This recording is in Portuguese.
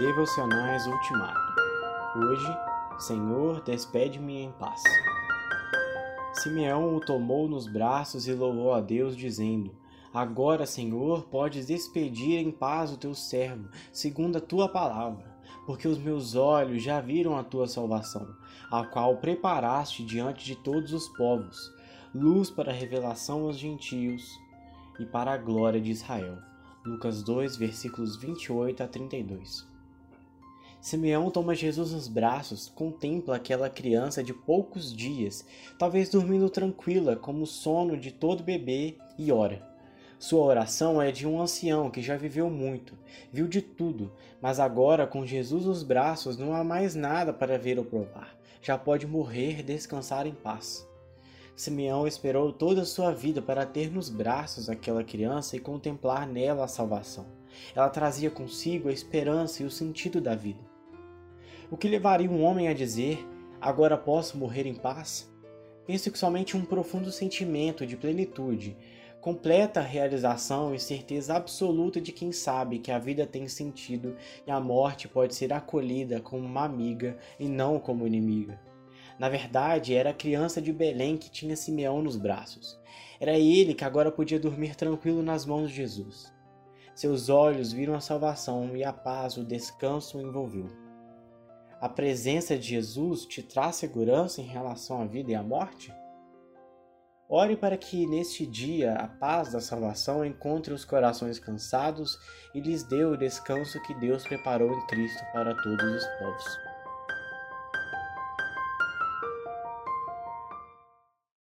Devocionais Ultimato. Hoje, Senhor, despede-me em paz. Simeão o tomou nos braços e louvou a Deus, dizendo: Agora, Senhor, podes despedir em paz o teu servo, segundo a tua palavra, porque os meus olhos já viram a tua salvação, a qual preparaste diante de todos os povos, luz para a revelação aos gentios e para a glória de Israel. Lucas 2, versículos 28 a 32. Simeão toma Jesus nos braços, contempla aquela criança de poucos dias, talvez dormindo tranquila, como o sono de todo bebê, e ora. Sua oração é de um ancião que já viveu muito, viu de tudo, mas agora, com Jesus nos braços, não há mais nada para ver ou provar. Já pode morrer descansar em paz. Simeão esperou toda a sua vida para ter nos braços aquela criança e contemplar nela a salvação. Ela trazia consigo a esperança e o sentido da vida. O que levaria um homem a dizer: Agora posso morrer em paz? Penso que somente um profundo sentimento de plenitude, completa realização e certeza absoluta de quem sabe que a vida tem sentido e a morte pode ser acolhida como uma amiga e não como inimiga. Na verdade, era a criança de Belém que tinha Simeão nos braços. Era ele que agora podia dormir tranquilo nas mãos de Jesus. Seus olhos viram a salvação e a paz, o descanso o envolveu. A presença de Jesus te traz segurança em relação à vida e à morte? Ore para que neste dia a paz da salvação encontre os corações cansados e lhes dê o descanso que Deus preparou em Cristo para todos os povos.